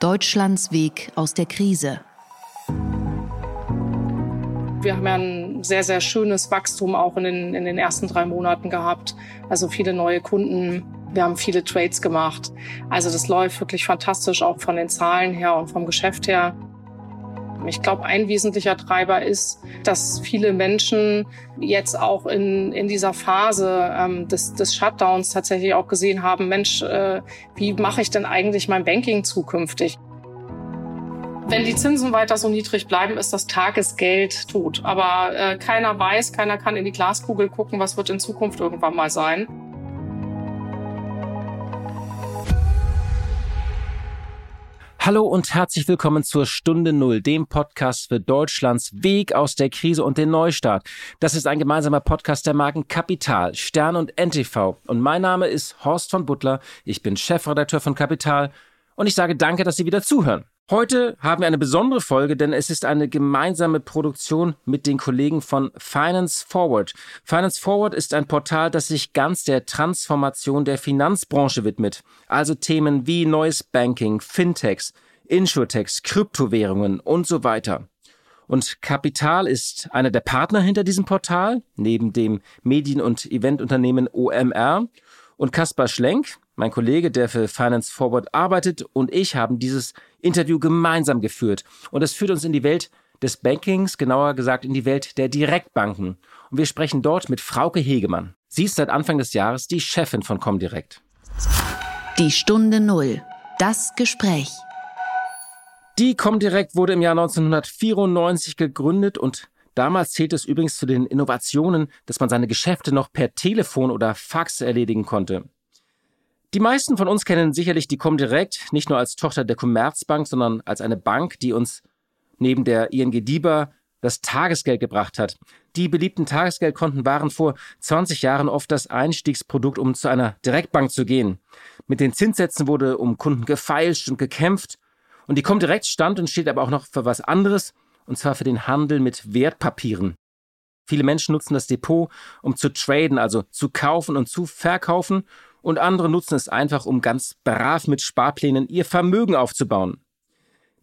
Deutschlands Weg aus der Krise. Wir haben ja ein sehr, sehr schönes Wachstum auch in den, in den ersten drei Monaten gehabt. Also viele neue Kunden. Wir haben viele Trades gemacht. Also das läuft wirklich fantastisch, auch von den Zahlen her und vom Geschäft her. Ich glaube, ein wesentlicher Treiber ist, dass viele Menschen jetzt auch in, in dieser Phase ähm, des, des Shutdowns tatsächlich auch gesehen haben, Mensch, äh, wie mache ich denn eigentlich mein Banking zukünftig? Wenn die Zinsen weiter so niedrig bleiben, ist das Tagesgeld tot. Aber äh, keiner weiß, keiner kann in die Glaskugel gucken, was wird in Zukunft irgendwann mal sein. Hallo und herzlich willkommen zur Stunde Null, dem Podcast für Deutschlands Weg aus der Krise und den Neustart. Das ist ein gemeinsamer Podcast der Marken Kapital, Stern und NTV. Und mein Name ist Horst von Butler. Ich bin Chefredakteur von Kapital und ich sage danke, dass Sie wieder zuhören. Heute haben wir eine besondere Folge, denn es ist eine gemeinsame Produktion mit den Kollegen von Finance Forward. Finance Forward ist ein Portal, das sich ganz der Transformation der Finanzbranche widmet. Also Themen wie neues Banking, Fintechs, Insurtechs, Kryptowährungen und so weiter. Und Kapital ist einer der Partner hinter diesem Portal, neben dem Medien- und Eventunternehmen OMR. Und Kaspar Schlenk, mein Kollege, der für Finance Forward arbeitet, und ich haben dieses Interview gemeinsam geführt. Und es führt uns in die Welt des Bankings, genauer gesagt in die Welt der Direktbanken. Und wir sprechen dort mit Frauke Hegemann. Sie ist seit Anfang des Jahres die Chefin von Comdirect. Die Stunde Null. Das Gespräch. Die Comdirect wurde im Jahr 1994 gegründet und damals zählt es übrigens zu den Innovationen, dass man seine Geschäfte noch per Telefon oder Fax erledigen konnte. Die meisten von uns kennen sicherlich die Comdirect nicht nur als Tochter der Commerzbank, sondern als eine Bank, die uns neben der ING DIBA das Tagesgeld gebracht hat. Die beliebten Tagesgeldkonten waren vor 20 Jahren oft das Einstiegsprodukt, um zu einer Direktbank zu gehen. Mit den Zinssätzen wurde um Kunden gefeilscht und gekämpft. Und die Comdirect stand und steht aber auch noch für was anderes, und zwar für den Handel mit Wertpapieren. Viele Menschen nutzen das Depot, um zu traden, also zu kaufen und zu verkaufen und andere nutzen es einfach, um ganz brav mit Sparplänen ihr Vermögen aufzubauen.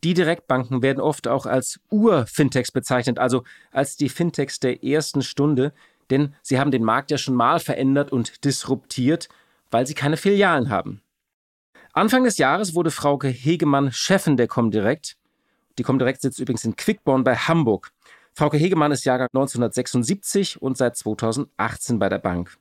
Die Direktbanken werden oft auch als Ur-Fintechs bezeichnet, also als die Fintechs der ersten Stunde, denn sie haben den Markt ja schon mal verändert und disruptiert, weil sie keine Filialen haben. Anfang des Jahres wurde Frauke Hegemann Chefin der Comdirect. Die Comdirect sitzt übrigens in Quickborn bei Hamburg. Frauke Hegemann ist Jahrgang 1976 und seit 2018 bei der Bank.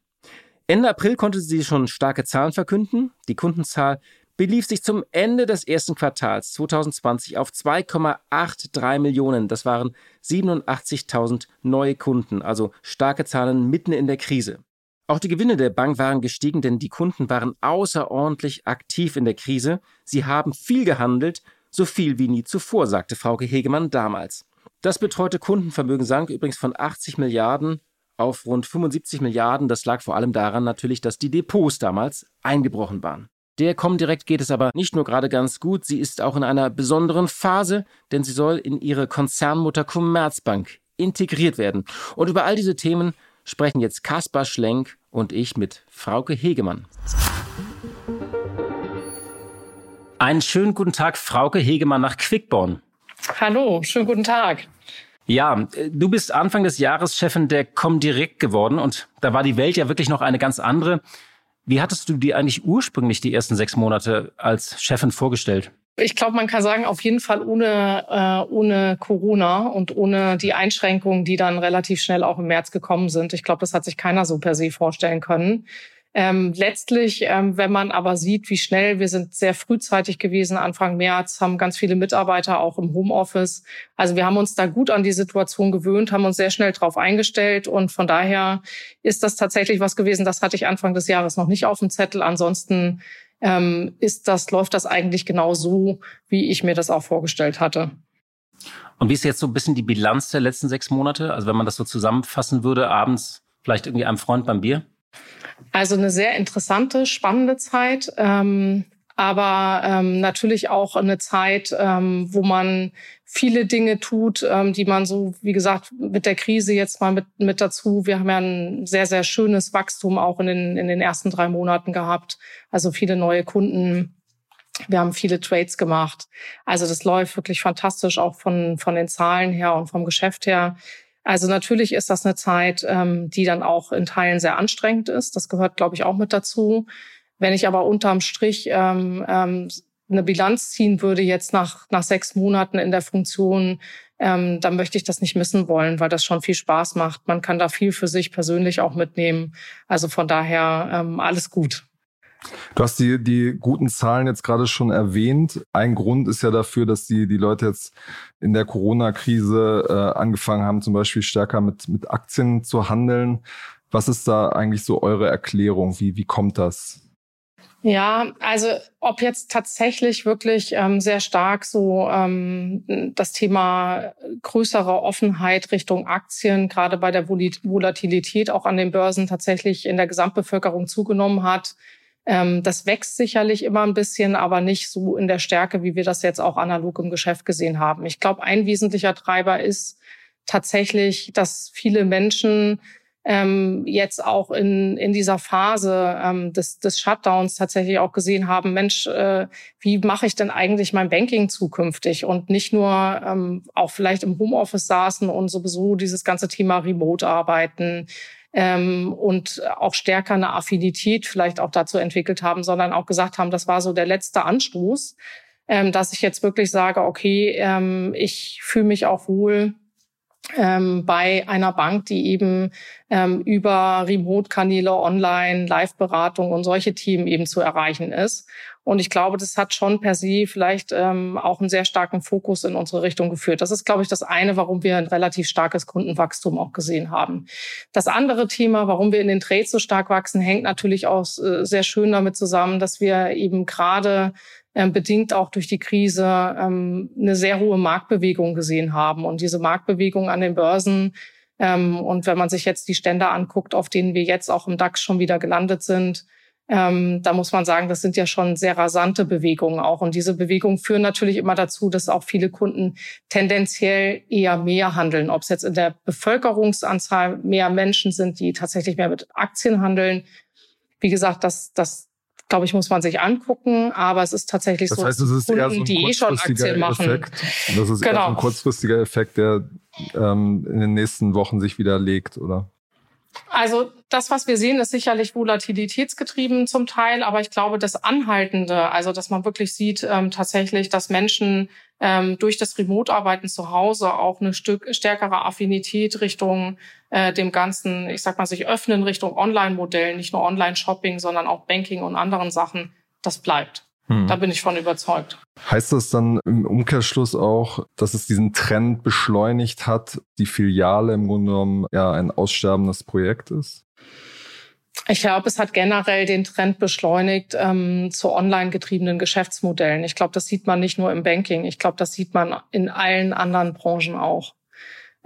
Ende April konnte sie schon starke Zahlen verkünden. Die Kundenzahl belief sich zum Ende des ersten Quartals 2020 auf 2,83 Millionen. Das waren 87.000 neue Kunden, also starke Zahlen mitten in der Krise. Auch die Gewinne der Bank waren gestiegen, denn die Kunden waren außerordentlich aktiv in der Krise. Sie haben viel gehandelt, so viel wie nie zuvor, sagte Frauke Hegemann damals. Das betreute Kundenvermögen sank übrigens von 80 Milliarden auf rund 75 Milliarden. Das lag vor allem daran natürlich, dass die Depots damals eingebrochen waren. Der Comdirect geht es aber nicht nur gerade ganz gut, sie ist auch in einer besonderen Phase, denn sie soll in ihre Konzernmutter Commerzbank integriert werden. Und über all diese Themen sprechen jetzt Kaspar Schlenk und ich mit Frauke Hegemann. Einen schönen guten Tag, Frauke Hegemann nach Quickborn. Hallo, schönen guten Tag. Ja, du bist Anfang des Jahres Chefin der Comdirect geworden und da war die Welt ja wirklich noch eine ganz andere. Wie hattest du dir eigentlich ursprünglich die ersten sechs Monate als Chefin vorgestellt? Ich glaube, man kann sagen, auf jeden Fall ohne, äh, ohne Corona und ohne die Einschränkungen, die dann relativ schnell auch im März gekommen sind. Ich glaube, das hat sich keiner so per se vorstellen können. Ähm, letztlich, ähm, wenn man aber sieht, wie schnell wir sind sehr frühzeitig gewesen, Anfang März, haben ganz viele Mitarbeiter auch im Homeoffice. Also wir haben uns da gut an die Situation gewöhnt, haben uns sehr schnell darauf eingestellt und von daher ist das tatsächlich was gewesen, das hatte ich Anfang des Jahres noch nicht auf dem Zettel. Ansonsten ähm, ist das, läuft das eigentlich genau so, wie ich mir das auch vorgestellt hatte. Und wie ist jetzt so ein bisschen die Bilanz der letzten sechs Monate? Also wenn man das so zusammenfassen würde, abends vielleicht irgendwie einem Freund beim Bier? Also eine sehr interessante, spannende Zeit. Ähm, aber ähm, natürlich auch eine Zeit, ähm, wo man viele Dinge tut, ähm, die man so, wie gesagt, mit der Krise jetzt mal mit, mit dazu. Wir haben ja ein sehr, sehr schönes Wachstum auch in den, in den ersten drei Monaten gehabt. Also viele neue Kunden. Wir haben viele Trades gemacht. Also das läuft wirklich fantastisch, auch von, von den Zahlen her und vom Geschäft her. Also natürlich ist das eine Zeit, ähm, die dann auch in Teilen sehr anstrengend ist. Das gehört, glaube ich, auch mit dazu. Wenn ich aber unterm Strich ähm, ähm, eine Bilanz ziehen würde jetzt nach, nach sechs Monaten in der Funktion, ähm, dann möchte ich das nicht missen wollen, weil das schon viel Spaß macht. Man kann da viel für sich persönlich auch mitnehmen. Also von daher ähm, alles gut. Du hast die, die guten Zahlen jetzt gerade schon erwähnt. Ein Grund ist ja dafür, dass die, die Leute jetzt in der Corona-Krise äh, angefangen haben, zum Beispiel stärker mit, mit Aktien zu handeln. Was ist da eigentlich so eure Erklärung? Wie, wie kommt das? Ja, also ob jetzt tatsächlich wirklich ähm, sehr stark so ähm, das Thema größere Offenheit Richtung Aktien, gerade bei der Volatilität auch an den Börsen tatsächlich in der Gesamtbevölkerung zugenommen hat. Ähm, das wächst sicherlich immer ein bisschen, aber nicht so in der Stärke, wie wir das jetzt auch analog im Geschäft gesehen haben. Ich glaube, ein wesentlicher Treiber ist tatsächlich, dass viele Menschen ähm, jetzt auch in, in dieser Phase ähm, des, des Shutdowns tatsächlich auch gesehen haben, Mensch, äh, wie mache ich denn eigentlich mein Banking zukünftig? Und nicht nur ähm, auch vielleicht im Homeoffice saßen und sowieso dieses ganze Thema Remote-Arbeiten ähm, und auch stärker eine Affinität vielleicht auch dazu entwickelt haben, sondern auch gesagt haben, das war so der letzte Anstoß, ähm, dass ich jetzt wirklich sage, okay, ähm, ich fühle mich auch wohl ähm, bei einer Bank, die eben ähm, über Remote-Kanäle, Online, Live-Beratung und solche Themen eben zu erreichen ist. Und ich glaube, das hat schon per se vielleicht ähm, auch einen sehr starken Fokus in unsere Richtung geführt. Das ist, glaube ich, das eine, warum wir ein relativ starkes Kundenwachstum auch gesehen haben. Das andere Thema, warum wir in den Trades so stark wachsen, hängt natürlich auch äh, sehr schön damit zusammen, dass wir eben gerade ähm, bedingt auch durch die Krise ähm, eine sehr hohe Marktbewegung gesehen haben. Und diese Marktbewegung an den Börsen ähm, und wenn man sich jetzt die Stände anguckt, auf denen wir jetzt auch im DAX schon wieder gelandet sind, ähm, da muss man sagen, das sind ja schon sehr rasante Bewegungen auch. Und diese Bewegungen führen natürlich immer dazu, dass auch viele Kunden tendenziell eher mehr handeln. Ob es jetzt in der Bevölkerungsanzahl mehr Menschen sind, die tatsächlich mehr mit Aktien handeln. Wie gesagt, das, das glaube ich, muss man sich angucken. Aber es ist tatsächlich das so, heißt, es ist Kunden, eher so ein die eh schon Aktien machen. Effekt. Das ist genau. eher so ein genau. kurzfristiger Effekt, der ähm, in den nächsten Wochen sich wieder legt, oder? Also das, was wir sehen, ist sicherlich volatilitätsgetrieben zum Teil, aber ich glaube, das Anhaltende, also dass man wirklich sieht ähm, tatsächlich, dass Menschen ähm, durch das Remote-Arbeiten zu Hause auch eine Stück stärkere Affinität Richtung äh, dem Ganzen, ich sag mal, sich öffnen Richtung Online-Modell, nicht nur Online-Shopping, sondern auch Banking und anderen Sachen, das bleibt. Hm. Da bin ich von überzeugt. Heißt das dann im Umkehrschluss auch, dass es diesen Trend beschleunigt hat, die Filiale im Grunde genommen ja ein aussterbendes Projekt ist? Ich glaube, es hat generell den Trend beschleunigt ähm, zu online getriebenen Geschäftsmodellen. Ich glaube, das sieht man nicht nur im Banking. Ich glaube, das sieht man in allen anderen Branchen auch.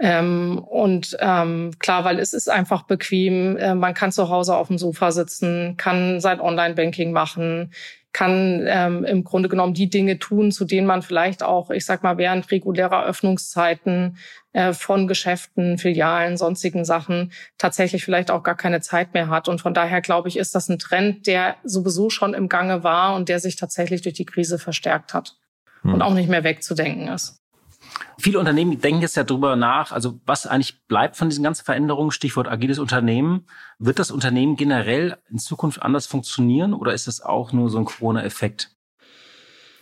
Ähm, und ähm, klar, weil es ist einfach bequem. Äh, man kann zu Hause auf dem Sofa sitzen, kann sein Online-Banking machen, kann ähm, im Grunde genommen die Dinge tun, zu denen man vielleicht auch, ich sag mal, während regulärer Öffnungszeiten äh, von Geschäften, Filialen, sonstigen Sachen tatsächlich vielleicht auch gar keine Zeit mehr hat. Und von daher glaube ich, ist das ein Trend, der sowieso schon im Gange war und der sich tatsächlich durch die Krise verstärkt hat hm. und auch nicht mehr wegzudenken ist. Viele Unternehmen denken jetzt ja darüber nach, also was eigentlich bleibt von diesen ganzen Veränderungen, Stichwort agiles Unternehmen. Wird das Unternehmen generell in Zukunft anders funktionieren oder ist das auch nur so ein Corona-Effekt?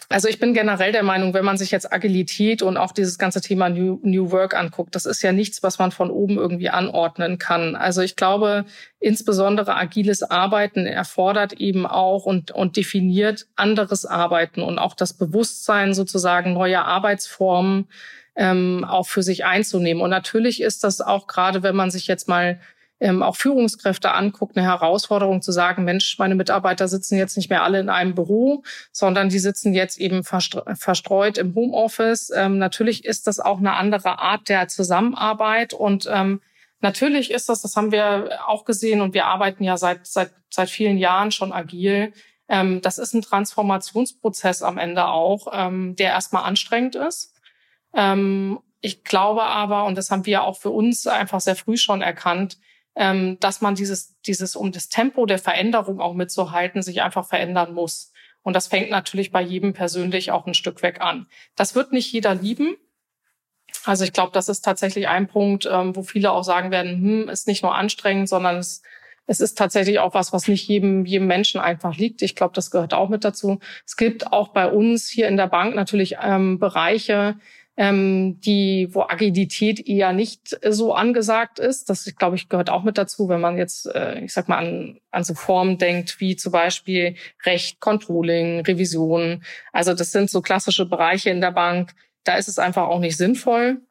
Also ich bin generell der Meinung, wenn man sich jetzt Agilität und auch dieses ganze Thema New, New Work anguckt, das ist ja nichts, was man von oben irgendwie anordnen kann. Also ich glaube, insbesondere agiles Arbeiten erfordert eben auch und, und definiert anderes Arbeiten und auch das Bewusstsein sozusagen neuer Arbeitsformen ähm, auch für sich einzunehmen. Und natürlich ist das auch gerade, wenn man sich jetzt mal ähm, auch Führungskräfte anguckt, eine Herausforderung zu sagen, Mensch, meine Mitarbeiter sitzen jetzt nicht mehr alle in einem Büro, sondern die sitzen jetzt eben verstreut im Homeoffice. Ähm, natürlich ist das auch eine andere Art der Zusammenarbeit und ähm, Natürlich ist das, das haben wir auch gesehen und wir arbeiten ja seit, seit, seit vielen Jahren schon agil. Ähm, das ist ein Transformationsprozess am Ende auch, ähm, der erstmal anstrengend ist. Ähm, ich glaube aber, und das haben wir auch für uns einfach sehr früh schon erkannt, ähm, dass man dieses, dieses, um das Tempo der Veränderung auch mitzuhalten, sich einfach verändern muss. Und das fängt natürlich bei jedem persönlich auch ein Stück weg an. Das wird nicht jeder lieben. Also ich glaube, das ist tatsächlich ein Punkt, ähm, wo viele auch sagen werden, hm, ist nicht nur anstrengend, sondern es, es ist tatsächlich auch was, was nicht jedem, jedem Menschen einfach liegt. Ich glaube, das gehört auch mit dazu. Es gibt auch bei uns hier in der Bank natürlich ähm, Bereiche, ähm, die, wo Agilität eher nicht so angesagt ist. Das, glaube ich, gehört auch mit dazu, wenn man jetzt, äh, ich sag mal, an, an so Formen denkt, wie zum Beispiel Recht, Controlling, Revision. Also das sind so klassische Bereiche in der Bank. Da ist es einfach auch nicht sinnvoll.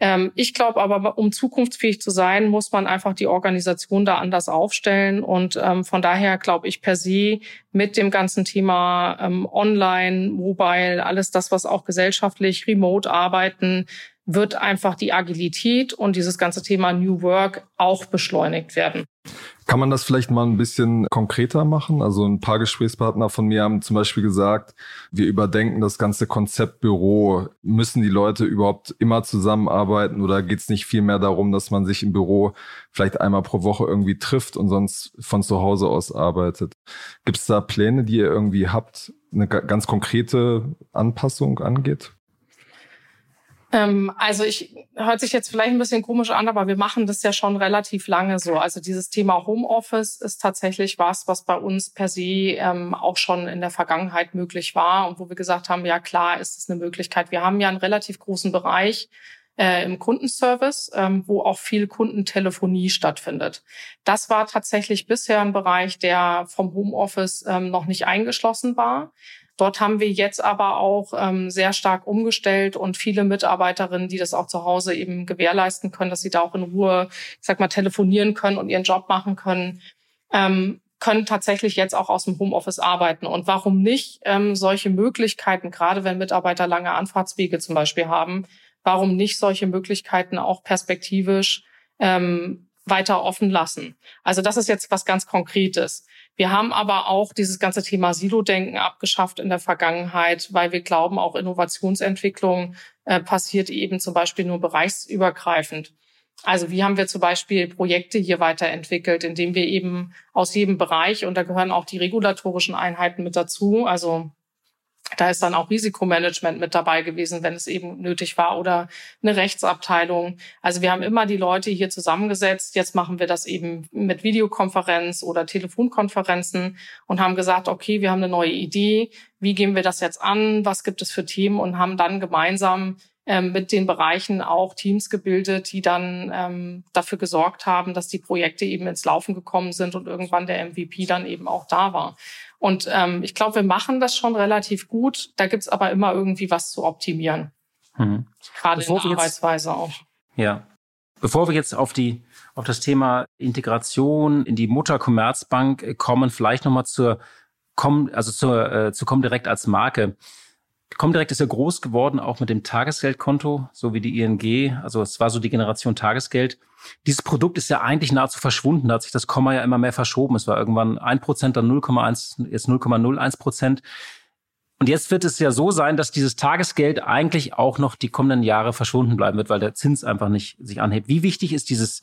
Ähm, ich glaube aber, um zukunftsfähig zu sein, muss man einfach die Organisation da anders aufstellen. Und ähm, von daher glaube ich per se mit dem ganzen Thema ähm, Online, Mobile, alles das, was auch gesellschaftlich, remote arbeiten, wird einfach die Agilität und dieses ganze Thema New Work auch beschleunigt werden. Kann man das vielleicht mal ein bisschen konkreter machen? Also ein paar Gesprächspartner von mir haben zum Beispiel gesagt, wir überdenken das ganze Konzept Büro. Müssen die Leute überhaupt immer zusammenarbeiten oder geht es nicht viel mehr darum, dass man sich im Büro vielleicht einmal pro Woche irgendwie trifft und sonst von zu Hause aus arbeitet? Gibt es da Pläne, die ihr irgendwie habt, eine ganz konkrete Anpassung angeht? Ähm, also ich hört sich jetzt vielleicht ein bisschen komisch an, aber wir machen das ja schon relativ lange so. Also dieses Thema Homeoffice ist tatsächlich was, was bei uns per se ähm, auch schon in der Vergangenheit möglich war und wo wir gesagt haben, ja klar, ist es eine Möglichkeit. Wir haben ja einen relativ großen Bereich äh, im Kundenservice, ähm, wo auch viel Kundentelefonie stattfindet. Das war tatsächlich bisher ein Bereich, der vom Homeoffice ähm, noch nicht eingeschlossen war. Dort haben wir jetzt aber auch ähm, sehr stark umgestellt und viele Mitarbeiterinnen, die das auch zu Hause eben gewährleisten können, dass sie da auch in Ruhe, ich sag mal, telefonieren können und ihren Job machen können, ähm, können tatsächlich jetzt auch aus dem Homeoffice arbeiten. Und warum nicht ähm, solche Möglichkeiten, gerade wenn Mitarbeiter lange Anfahrtswege zum Beispiel haben, warum nicht solche Möglichkeiten auch perspektivisch ähm, weiter offen lassen? Also das ist jetzt was ganz Konkretes. Wir haben aber auch dieses ganze Thema Silo-Denken abgeschafft in der Vergangenheit, weil wir glauben, auch Innovationsentwicklung äh, passiert eben zum Beispiel nur bereichsübergreifend. Also wie haben wir zum Beispiel Projekte hier weiterentwickelt, indem wir eben aus jedem Bereich, und da gehören auch die regulatorischen Einheiten mit dazu, also da ist dann auch Risikomanagement mit dabei gewesen, wenn es eben nötig war oder eine Rechtsabteilung. Also wir haben immer die Leute hier zusammengesetzt. Jetzt machen wir das eben mit Videokonferenz oder Telefonkonferenzen und haben gesagt, okay, wir haben eine neue Idee. Wie gehen wir das jetzt an? Was gibt es für Themen? Und haben dann gemeinsam ähm, mit den Bereichen auch Teams gebildet, die dann ähm, dafür gesorgt haben, dass die Projekte eben ins Laufen gekommen sind und irgendwann der MVP dann eben auch da war. Und ähm, ich glaube, wir machen das schon relativ gut. Da gibt's aber immer irgendwie was zu optimieren. Mhm. Gerade Bevor in der Arbeitsweise jetzt, auch. Ja. Bevor wir jetzt auf die auf das Thema Integration in die Mutter Commerzbank kommen, vielleicht nochmal zur Com, also zur, äh, zu Comdirect als Marke. Comdirect ist ja groß geworden, auch mit dem Tagesgeldkonto, so wie die ING. Also es war so die Generation Tagesgeld. Dieses Produkt ist ja eigentlich nahezu verschwunden. Da hat sich das Komma ja immer mehr verschoben. Es war irgendwann ein Prozent, dann 0,1, jetzt 0,01 Prozent. Und jetzt wird es ja so sein, dass dieses Tagesgeld eigentlich auch noch die kommenden Jahre verschwunden bleiben wird, weil der Zins einfach nicht sich anhebt. Wie wichtig ist dieses,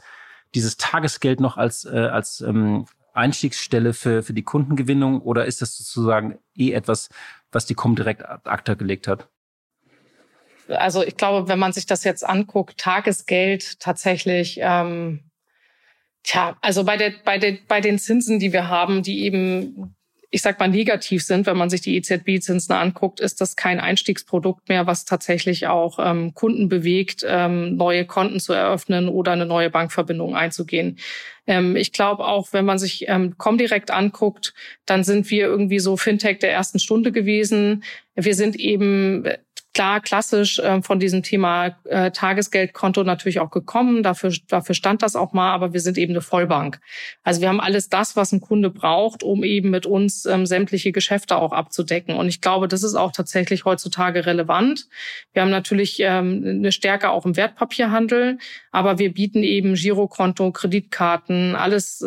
dieses Tagesgeld noch als, äh, als ähm, Einstiegsstelle für, für die Kundengewinnung oder ist das sozusagen eh etwas, was die Comdirect ad acta gelegt hat? Also ich glaube, wenn man sich das jetzt anguckt, Tagesgeld tatsächlich, ähm, tja, also bei der, bei der, bei den Zinsen, die wir haben, die eben ich sag mal, negativ sind, wenn man sich die EZB-Zinsen anguckt, ist das kein Einstiegsprodukt mehr, was tatsächlich auch ähm, Kunden bewegt, ähm, neue Konten zu eröffnen oder eine neue Bankverbindung einzugehen. Ähm, ich glaube auch, wenn man sich ähm, Comdirect anguckt, dann sind wir irgendwie so Fintech der ersten Stunde gewesen. Wir sind eben klar klassisch äh, von diesem Thema äh, Tagesgeldkonto natürlich auch gekommen. Dafür, dafür stand das auch mal, aber wir sind eben eine Vollbank. Also wir haben alles das, was ein Kunde braucht, um eben mit uns ähm, sämtliche Geschäfte auch abzudecken. Und ich glaube, das ist auch tatsächlich heutzutage relevant. Wir haben natürlich ähm, eine Stärke auch im Wertpapierhandel, aber wir bieten eben Girokonto, Kreditkarten, alles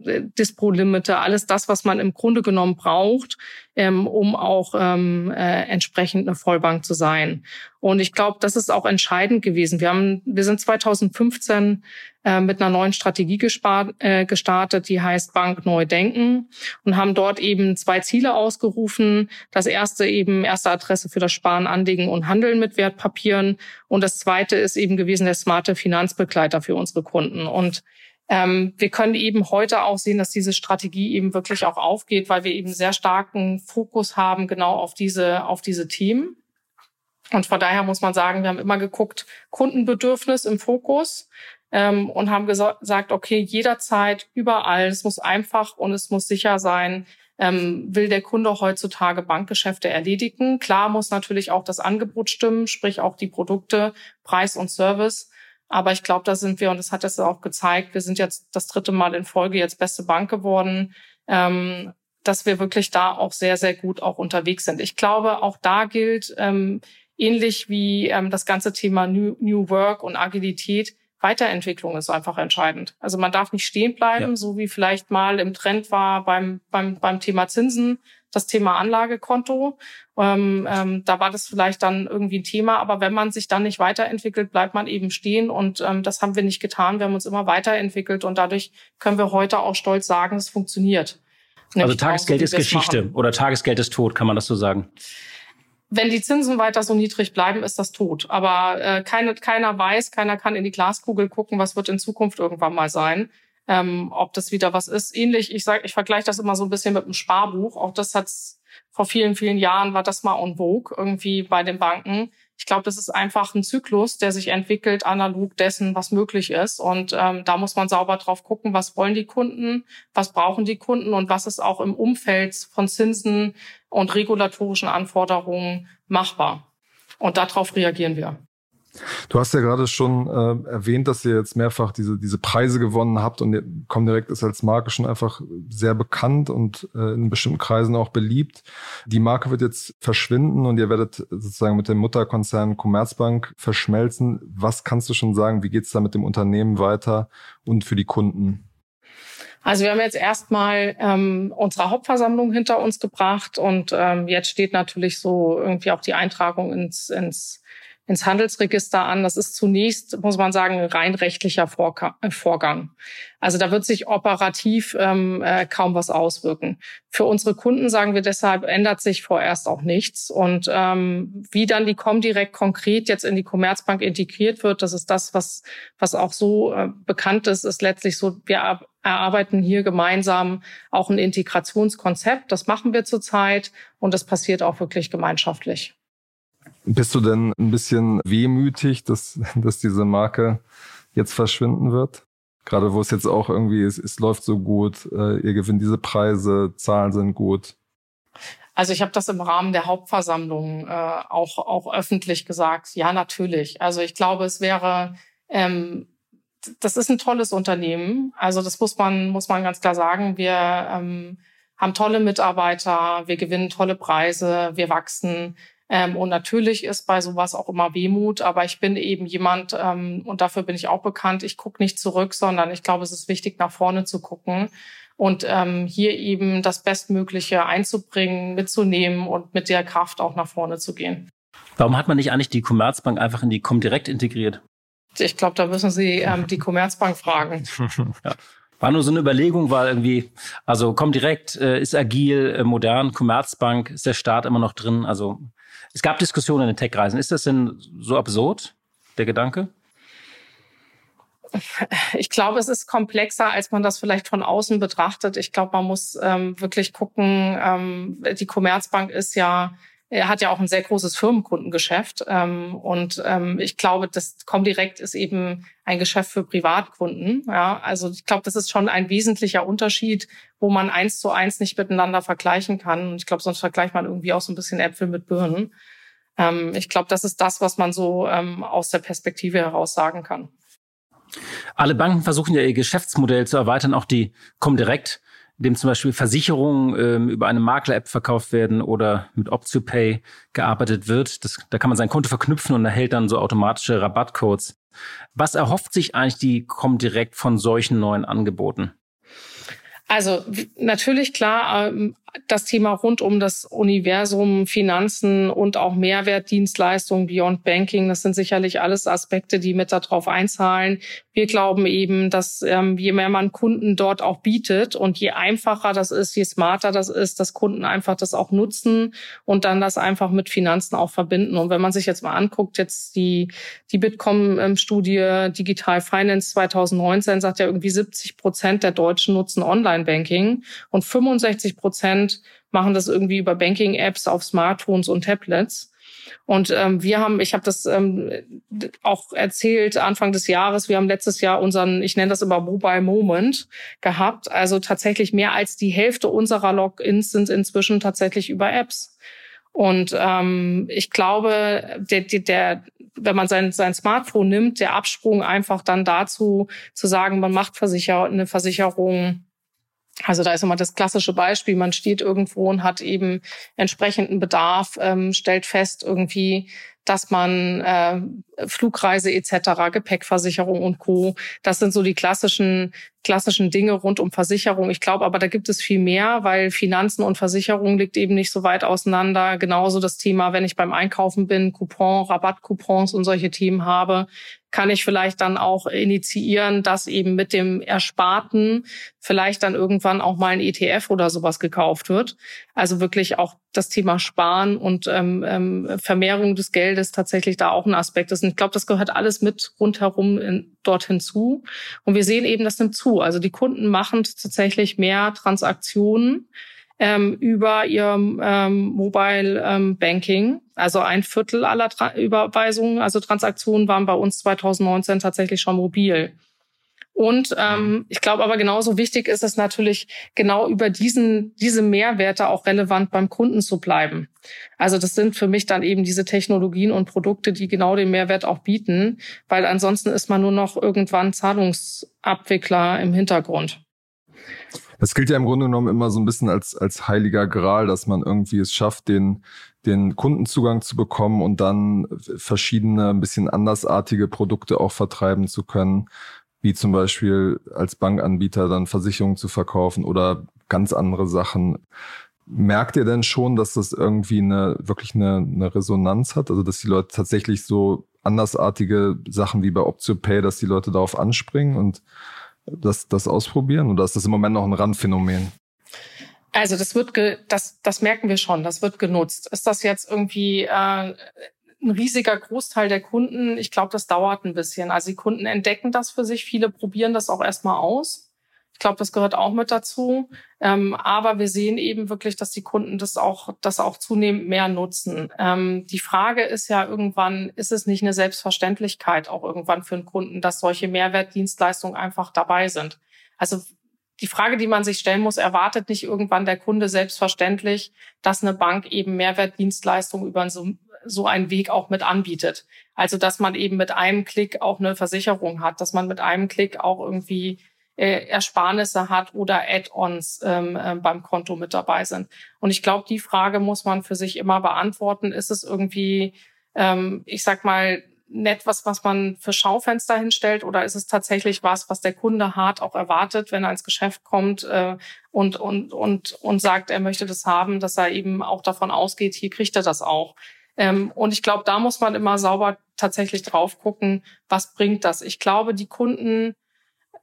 Dispo-Limite, alles das, was man im Grunde genommen braucht, ähm, um auch ähm, äh, entsprechend eine Vollbank zu sein. Und ich glaube, das ist auch entscheidend gewesen. Wir haben, wir sind 2015 äh, mit einer neuen Strategie gespart, äh, gestartet, die heißt Bank neu denken und haben dort eben zwei Ziele ausgerufen. Das erste eben erste Adresse für das Sparen, Anlegen und Handeln mit Wertpapieren und das zweite ist eben gewesen der smarte Finanzbegleiter für unsere Kunden. Und ähm, wir können eben heute auch sehen, dass diese Strategie eben wirklich auch aufgeht, weil wir eben sehr starken Fokus haben genau auf diese, auf diese Themen. Und von daher muss man sagen, wir haben immer geguckt, Kundenbedürfnis im Fokus ähm, und haben gesagt, okay, jederzeit, überall, es muss einfach und es muss sicher sein, ähm, will der Kunde heutzutage Bankgeschäfte erledigen. Klar muss natürlich auch das Angebot stimmen, sprich auch die Produkte, Preis und Service. Aber ich glaube, da sind wir, und das hat es auch gezeigt, wir sind jetzt das dritte Mal in Folge jetzt beste Bank geworden, ähm, dass wir wirklich da auch sehr, sehr gut auch unterwegs sind. Ich glaube, auch da gilt, ähm, ähnlich wie ähm, das ganze Thema New, New Work und Agilität, Weiterentwicklung ist einfach entscheidend. Also man darf nicht stehen bleiben, ja. so wie vielleicht mal im Trend war beim, beim, beim Thema Zinsen, das Thema Anlagekonto. Ähm, ähm, da war das vielleicht dann irgendwie ein Thema, aber wenn man sich dann nicht weiterentwickelt, bleibt man eben stehen und ähm, das haben wir nicht getan. Wir haben uns immer weiterentwickelt und dadurch können wir heute auch stolz sagen, es funktioniert. also Tagesgeld ist Geschichte machen. oder Tagesgeld ist tot, kann man das so sagen? wenn die Zinsen weiter so niedrig bleiben, ist das tot. Aber äh, keine, keiner weiß, keiner kann in die Glaskugel gucken, was wird in Zukunft irgendwann mal sein. Ähm, ob das wieder was ist. Ähnlich, ich sage, ich vergleiche das immer so ein bisschen mit einem Sparbuch. Auch das hat's vor vielen, vielen Jahren war das mal en vogue irgendwie bei den Banken. Ich glaube, das ist einfach ein Zyklus, der sich entwickelt, analog dessen, was möglich ist. Und ähm, da muss man sauber drauf gucken, was wollen die Kunden, was brauchen die Kunden und was ist auch im Umfeld von Zinsen und regulatorischen Anforderungen machbar. Und darauf reagieren wir. Du hast ja gerade schon äh, erwähnt, dass ihr jetzt mehrfach diese, diese Preise gewonnen habt und Comdirect ist als Marke schon einfach sehr bekannt und äh, in bestimmten Kreisen auch beliebt. Die Marke wird jetzt verschwinden und ihr werdet sozusagen mit dem Mutterkonzern Commerzbank verschmelzen. Was kannst du schon sagen? Wie geht's da mit dem Unternehmen weiter und für die Kunden? Also wir haben jetzt erstmal ähm, unsere Hauptversammlung hinter uns gebracht und ähm, jetzt steht natürlich so irgendwie auch die Eintragung ins, ins ins Handelsregister an. Das ist zunächst, muss man sagen, rein rechtlicher äh, Vorgang. Also da wird sich operativ ähm, äh, kaum was auswirken. Für unsere Kunden sagen wir deshalb, ändert sich vorerst auch nichts. Und ähm, wie dann die Comdirect konkret jetzt in die Commerzbank integriert wird, das ist das, was, was auch so äh, bekannt ist, ist letztlich so, wir erarbeiten hier gemeinsam auch ein Integrationskonzept. Das machen wir zurzeit und das passiert auch wirklich gemeinschaftlich. Bist du denn ein bisschen wehmütig, dass, dass diese Marke jetzt verschwinden wird? Gerade wo es jetzt auch irgendwie ist, es läuft so gut, äh, ihr gewinnt diese Preise, Zahlen sind gut. Also ich habe das im Rahmen der Hauptversammlung äh, auch, auch öffentlich gesagt. Ja, natürlich. Also ich glaube, es wäre, ähm, das ist ein tolles Unternehmen. Also das muss man, muss man ganz klar sagen. Wir ähm, haben tolle Mitarbeiter, wir gewinnen tolle Preise, wir wachsen. Ähm, und natürlich ist bei sowas auch immer Wehmut, aber ich bin eben jemand, ähm, und dafür bin ich auch bekannt, ich gucke nicht zurück, sondern ich glaube, es ist wichtig, nach vorne zu gucken und ähm, hier eben das Bestmögliche einzubringen, mitzunehmen und mit der Kraft auch nach vorne zu gehen. Warum hat man nicht eigentlich die Commerzbank einfach in die Comdirect integriert? Ich glaube, da müssen Sie ähm, die Commerzbank fragen. ja. War nur so eine Überlegung, weil irgendwie, also Comdirect äh, ist agil, äh, modern, Commerzbank ist der Staat immer noch drin. Also es gab Diskussionen in den Tech-Reisen. Ist das denn so absurd, der Gedanke? Ich glaube, es ist komplexer, als man das vielleicht von außen betrachtet. Ich glaube, man muss ähm, wirklich gucken. Ähm, die Commerzbank ist ja er hat ja auch ein sehr großes Firmenkundengeschäft. Ähm, und ähm, ich glaube, das Comdirect ist eben ein Geschäft für Privatkunden. Ja, also ich glaube, das ist schon ein wesentlicher Unterschied, wo man eins zu eins nicht miteinander vergleichen kann. Und ich glaube, sonst vergleicht man irgendwie auch so ein bisschen Äpfel mit Birnen. Ähm, ich glaube, das ist das, was man so ähm, aus der Perspektive heraus sagen kann. Alle Banken versuchen ja ihr Geschäftsmodell zu erweitern, auch die Comdirect, dem zum Beispiel Versicherungen ähm, über eine Makler-App verkauft werden oder mit OptioPay gearbeitet wird. Das, da kann man sein Konto verknüpfen und erhält dann so automatische Rabattcodes. Was erhofft sich eigentlich die Comdirect von solchen neuen Angeboten? Also natürlich klar, ähm, das Thema rund um das Universum Finanzen und auch Mehrwertdienstleistungen Beyond Banking, das sind sicherlich alles Aspekte, die mit darauf einzahlen. Wir glauben eben, dass ähm, je mehr man Kunden dort auch bietet und je einfacher das ist, je smarter das ist, dass Kunden einfach das auch nutzen und dann das einfach mit Finanzen auch verbinden. Und wenn man sich jetzt mal anguckt, jetzt die, die Bitkom-Studie Digital Finance 2019 sagt ja irgendwie 70 Prozent der Deutschen nutzen Online-Banking und 65 Prozent Prozent machen das irgendwie über Banking-Apps auf Smartphones und Tablets. Und ähm, wir haben, ich habe das ähm, auch erzählt Anfang des Jahres, wir haben letztes Jahr unseren, ich nenne das immer Mobile Moment gehabt. Also tatsächlich mehr als die Hälfte unserer Logins sind inzwischen tatsächlich über Apps. Und ähm, ich glaube, der, der, der, wenn man sein, sein Smartphone nimmt, der Absprung einfach dann dazu zu sagen, man macht Versicher eine Versicherung also da ist immer das klassische Beispiel, man steht irgendwo und hat eben entsprechenden Bedarf, ähm, stellt fest irgendwie, dass man äh, Flugreise etc., Gepäckversicherung und Co. Das sind so die klassischen klassischen Dinge rund um Versicherung. Ich glaube aber, da gibt es viel mehr, weil Finanzen und Versicherung liegt eben nicht so weit auseinander. Genauso das Thema, wenn ich beim Einkaufen bin, Coupon, Rabattcoupons und solche Themen habe, kann ich vielleicht dann auch initiieren, dass eben mit dem Ersparten vielleicht dann irgendwann auch mal ein ETF oder sowas gekauft wird. Also wirklich auch das Thema Sparen und ähm, ähm, Vermehrung des Geldes tatsächlich da auch ein Aspekt ist. Und ich glaube, das gehört alles mit rundherum in, dorthin zu. Und wir sehen eben, das nimmt zu. Also die Kunden machen tatsächlich mehr Transaktionen ähm, über ihr ähm, Mobile ähm, Banking. Also ein Viertel aller Tra Überweisungen, also Transaktionen waren bei uns 2019 tatsächlich schon mobil. Und ähm, mhm. ich glaube aber genauso wichtig ist es natürlich, genau über diesen, diese Mehrwerte auch relevant beim Kunden zu bleiben. Also das sind für mich dann eben diese Technologien und Produkte, die genau den Mehrwert auch bieten, weil ansonsten ist man nur noch irgendwann Zahlungsabwickler im Hintergrund. Das gilt ja im Grunde genommen immer so ein bisschen als, als heiliger Gral, dass man irgendwie es schafft, den, den Kundenzugang zu bekommen und dann verschiedene, ein bisschen andersartige Produkte auch vertreiben zu können wie zum Beispiel als Bankanbieter dann Versicherungen zu verkaufen oder ganz andere Sachen. Merkt ihr denn schon, dass das irgendwie eine wirklich eine, eine Resonanz hat? Also dass die Leute tatsächlich so andersartige Sachen wie bei OptioPay, dass die Leute darauf anspringen und das, das ausprobieren? Oder ist das im Moment noch ein Randphänomen? Also das wird, ge das, das merken wir schon, das wird genutzt. Ist das jetzt irgendwie äh, ein riesiger Großteil der Kunden, ich glaube, das dauert ein bisschen. Also die Kunden entdecken das für sich, viele probieren das auch erstmal aus. Ich glaube, das gehört auch mit dazu. Ähm, aber wir sehen eben wirklich, dass die Kunden das auch, das auch zunehmend mehr nutzen. Ähm, die Frage ist ja irgendwann, ist es nicht eine Selbstverständlichkeit auch irgendwann für einen Kunden, dass solche Mehrwertdienstleistungen einfach dabei sind? Also die Frage, die man sich stellen muss, erwartet nicht irgendwann der Kunde selbstverständlich, dass eine Bank eben Mehrwertdienstleistungen über so, so einen Weg auch mit anbietet. Also dass man eben mit einem Klick auch eine Versicherung hat, dass man mit einem Klick auch irgendwie äh, Ersparnisse hat oder Add-ons ähm, äh, beim Konto mit dabei sind. Und ich glaube, die Frage muss man für sich immer beantworten. Ist es irgendwie, ähm, ich sag mal, nett was, was man für Schaufenster hinstellt oder ist es tatsächlich was, was der Kunde hart auch erwartet, wenn er ins Geschäft kommt äh, und, und, und, und sagt, er möchte das haben, dass er eben auch davon ausgeht, hier kriegt er das auch. Ähm, und ich glaube, da muss man immer sauber tatsächlich drauf gucken, was bringt das. Ich glaube, die Kunden,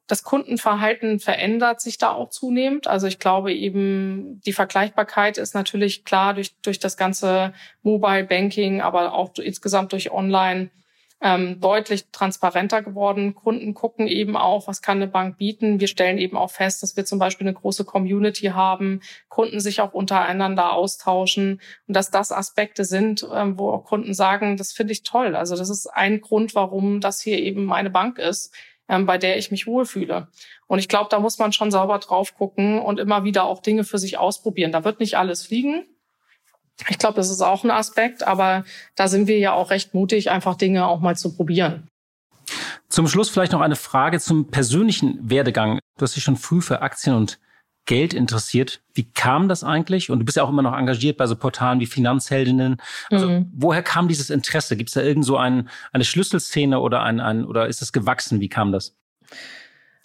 das Kundenverhalten verändert sich da auch zunehmend. Also ich glaube eben, die Vergleichbarkeit ist natürlich klar durch, durch das ganze Mobile Banking, aber auch insgesamt durch Online ähm, deutlich transparenter geworden. Kunden gucken eben auch, was kann eine Bank bieten. Wir stellen eben auch fest, dass wir zum Beispiel eine große Community haben, Kunden sich auch untereinander austauschen und dass das Aspekte sind, ähm, wo auch Kunden sagen, das finde ich toll. Also das ist ein Grund, warum das hier eben meine Bank ist, ähm, bei der ich mich wohlfühle. Und ich glaube, da muss man schon sauber drauf gucken und immer wieder auch Dinge für sich ausprobieren. Da wird nicht alles fliegen. Ich glaube, das ist auch ein Aspekt, aber da sind wir ja auch recht mutig, einfach Dinge auch mal zu probieren. Zum Schluss vielleicht noch eine Frage zum persönlichen Werdegang. Du hast dich schon früh für Aktien und Geld interessiert. Wie kam das eigentlich? Und du bist ja auch immer noch engagiert bei so Portalen wie Finanzheldinnen. Also mhm. woher kam dieses Interesse? Gibt es da irgend so ein, eine Schlüsselszene oder ein, ein oder ist es gewachsen? Wie kam das?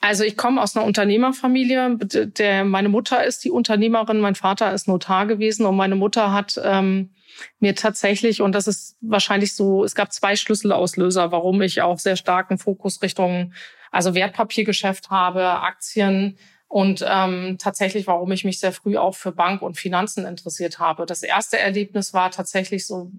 Also ich komme aus einer Unternehmerfamilie. Der, meine Mutter ist die Unternehmerin, mein Vater ist Notar gewesen und meine Mutter hat ähm, mir tatsächlich, und das ist wahrscheinlich so, es gab zwei Schlüsselauslöser, warum ich auch sehr starken Fokus Richtung, also Wertpapiergeschäft habe, Aktien, und ähm, tatsächlich, warum ich mich sehr früh auch für Bank und Finanzen interessiert habe. Das erste Erlebnis war tatsächlich so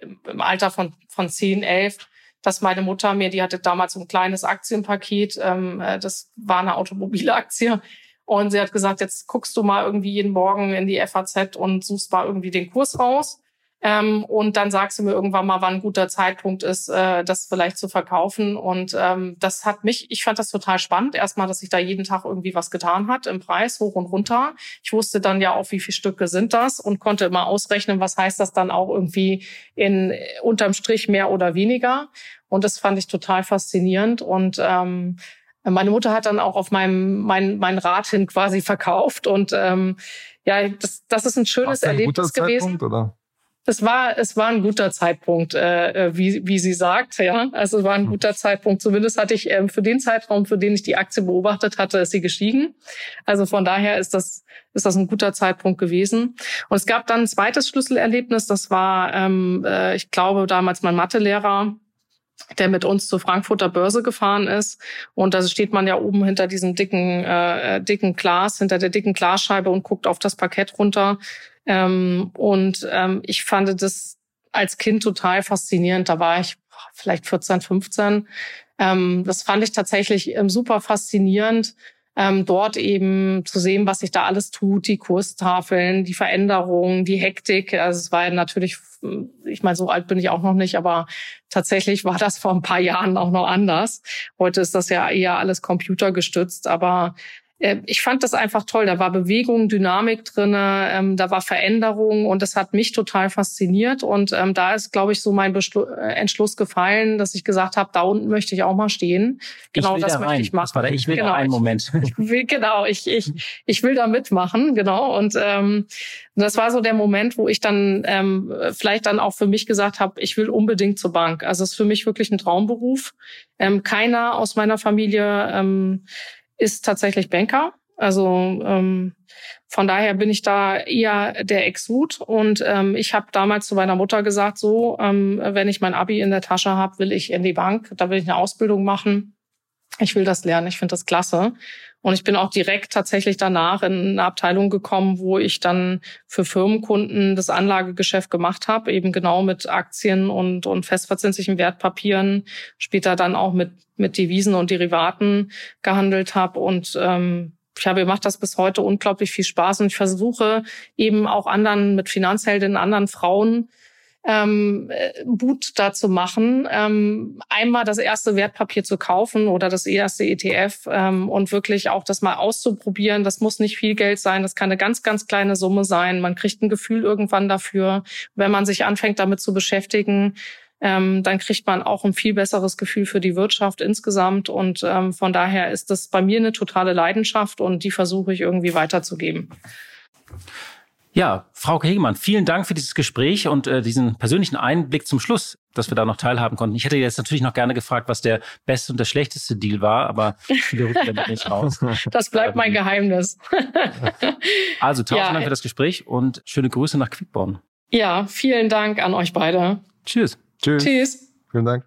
im Alter von, von 10, 11, dass meine Mutter mir, die hatte damals ein kleines Aktienpaket, ähm, äh, das war eine Automobilaktie. Und sie hat gesagt, jetzt guckst du mal irgendwie jeden Morgen in die FAZ und suchst mal irgendwie den Kurs raus. Ähm, und dann sagst du mir irgendwann mal, wann ein guter Zeitpunkt ist, äh, das vielleicht zu verkaufen. Und ähm, das hat mich, ich fand das total spannend. Erstmal, dass sich da jeden Tag irgendwie was getan hat im Preis, hoch und runter. Ich wusste dann ja auch, wie viele Stücke sind das und konnte immer ausrechnen, was heißt das dann auch irgendwie in unterm Strich mehr oder weniger. Und das fand ich total faszinierend. Und ähm, meine Mutter hat dann auch auf meinem mein, mein Rat hin quasi verkauft. Und ähm, ja, das, das ist ein schönes Erlebnis gewesen. Zeitpunkt, oder? Es war, es war ein guter Zeitpunkt, äh, äh, wie, wie sie sagt. Ja, also es war ein hm. guter Zeitpunkt. Zumindest hatte ich ähm, für den Zeitraum, für den ich die Aktie beobachtet hatte, ist sie gestiegen. Also von daher ist das, ist das ein guter Zeitpunkt gewesen. Und es gab dann ein zweites Schlüsselerlebnis. Das war, ähm, äh, ich glaube, damals mein Mathelehrer, der mit uns zur Frankfurter Börse gefahren ist. Und da steht man ja oben hinter diesem dicken, äh, dicken Glas, hinter der dicken Glasscheibe und guckt auf das Parkett runter. Ähm, und ähm, ich fand das als Kind total faszinierend. Da war ich vielleicht 14, 15. Ähm, das fand ich tatsächlich ähm, super faszinierend, ähm, dort eben zu sehen, was sich da alles tut, die Kurstafeln, die Veränderungen, die Hektik. Also es war natürlich, ich meine, so alt bin ich auch noch nicht, aber tatsächlich war das vor ein paar Jahren auch noch anders. Heute ist das ja eher alles computergestützt, aber ich fand das einfach toll. Da war Bewegung, Dynamik drinne, ähm, da war Veränderung und das hat mich total fasziniert. Und ähm, da ist, glaube ich, so mein Beschlu äh, Entschluss gefallen, dass ich gesagt habe, da unten möchte ich auch mal stehen. Genau das da möchte ich machen. Das war der, ich will genau, einen Moment. Ich, ich will, genau, ich, ich, ich will da mitmachen, genau. Und ähm, das war so der Moment, wo ich dann ähm, vielleicht dann auch für mich gesagt habe, ich will unbedingt zur Bank. Also es ist für mich wirklich ein Traumberuf. Ähm, keiner aus meiner Familie ähm, ist tatsächlich Banker. Also ähm, von daher bin ich da eher der Exot. Und ähm, ich habe damals zu meiner Mutter gesagt, so, ähm, wenn ich mein Abi in der Tasche habe, will ich in die Bank, da will ich eine Ausbildung machen. Ich will das lernen, ich finde das klasse. Und ich bin auch direkt tatsächlich danach in eine Abteilung gekommen, wo ich dann für Firmenkunden das Anlagegeschäft gemacht habe, eben genau mit Aktien und, und festverzinslichen Wertpapieren, später dann auch mit, mit Devisen und Derivaten gehandelt habe. Und ähm, ich habe, mir macht das bis heute unglaublich viel Spaß und ich versuche eben auch anderen mit Finanzheldinnen, anderen Frauen ähm, Mut dazu machen, ähm, einmal das erste Wertpapier zu kaufen oder das erste ETF ähm, und wirklich auch das mal auszuprobieren. Das muss nicht viel Geld sein, das kann eine ganz, ganz kleine Summe sein. Man kriegt ein Gefühl irgendwann dafür, wenn man sich anfängt damit zu beschäftigen. Ähm, dann kriegt man auch ein viel besseres Gefühl für die Wirtschaft insgesamt. Und ähm, von daher ist das bei mir eine totale Leidenschaft und die versuche ich irgendwie weiterzugeben. Ja, Frau Hegemann, vielen Dank für dieses Gespräch und äh, diesen persönlichen Einblick zum Schluss, dass wir da noch teilhaben konnten. Ich hätte jetzt natürlich noch gerne gefragt, was der beste und der schlechteste Deal war, aber wir rücken damit nicht raus. Das bleibt mein Geheimnis. also tausend ja. Dank für das Gespräch und schöne Grüße nach Quickborn. Ja, vielen Dank an euch beide. Tschüss. Tschüss. Tschüss. Vielen Dank.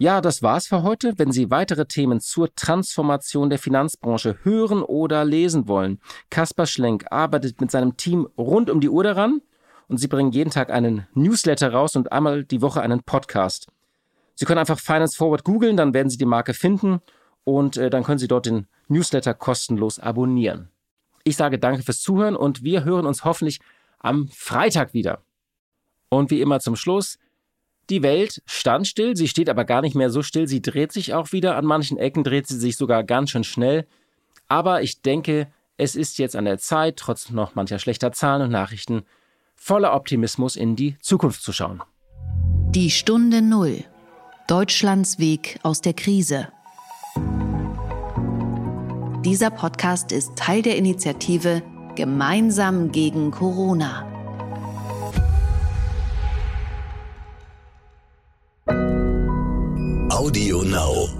Ja, das war's für heute. Wenn Sie weitere Themen zur Transformation der Finanzbranche hören oder lesen wollen, Kaspar Schlenk arbeitet mit seinem Team rund um die Uhr daran und sie bringen jeden Tag einen Newsletter raus und einmal die Woche einen Podcast. Sie können einfach Finance Forward googeln, dann werden Sie die Marke finden und äh, dann können Sie dort den Newsletter kostenlos abonnieren. Ich sage danke fürs Zuhören und wir hören uns hoffentlich am Freitag wieder. Und wie immer zum Schluss, die Welt stand still, sie steht aber gar nicht mehr so still, sie dreht sich auch wieder, an manchen Ecken dreht sie sich sogar ganz schön schnell. Aber ich denke, Es ist jetzt an der Zeit, trotz noch mancher schlechter Zahlen und Nachrichten, voller Optimismus in die Zukunft zu schauen. Die Stunde Null. Deutschlands Weg aus der Krise. Dieser Podcast ist Teil der Initiative Gemeinsam gegen Corona. Audio Now.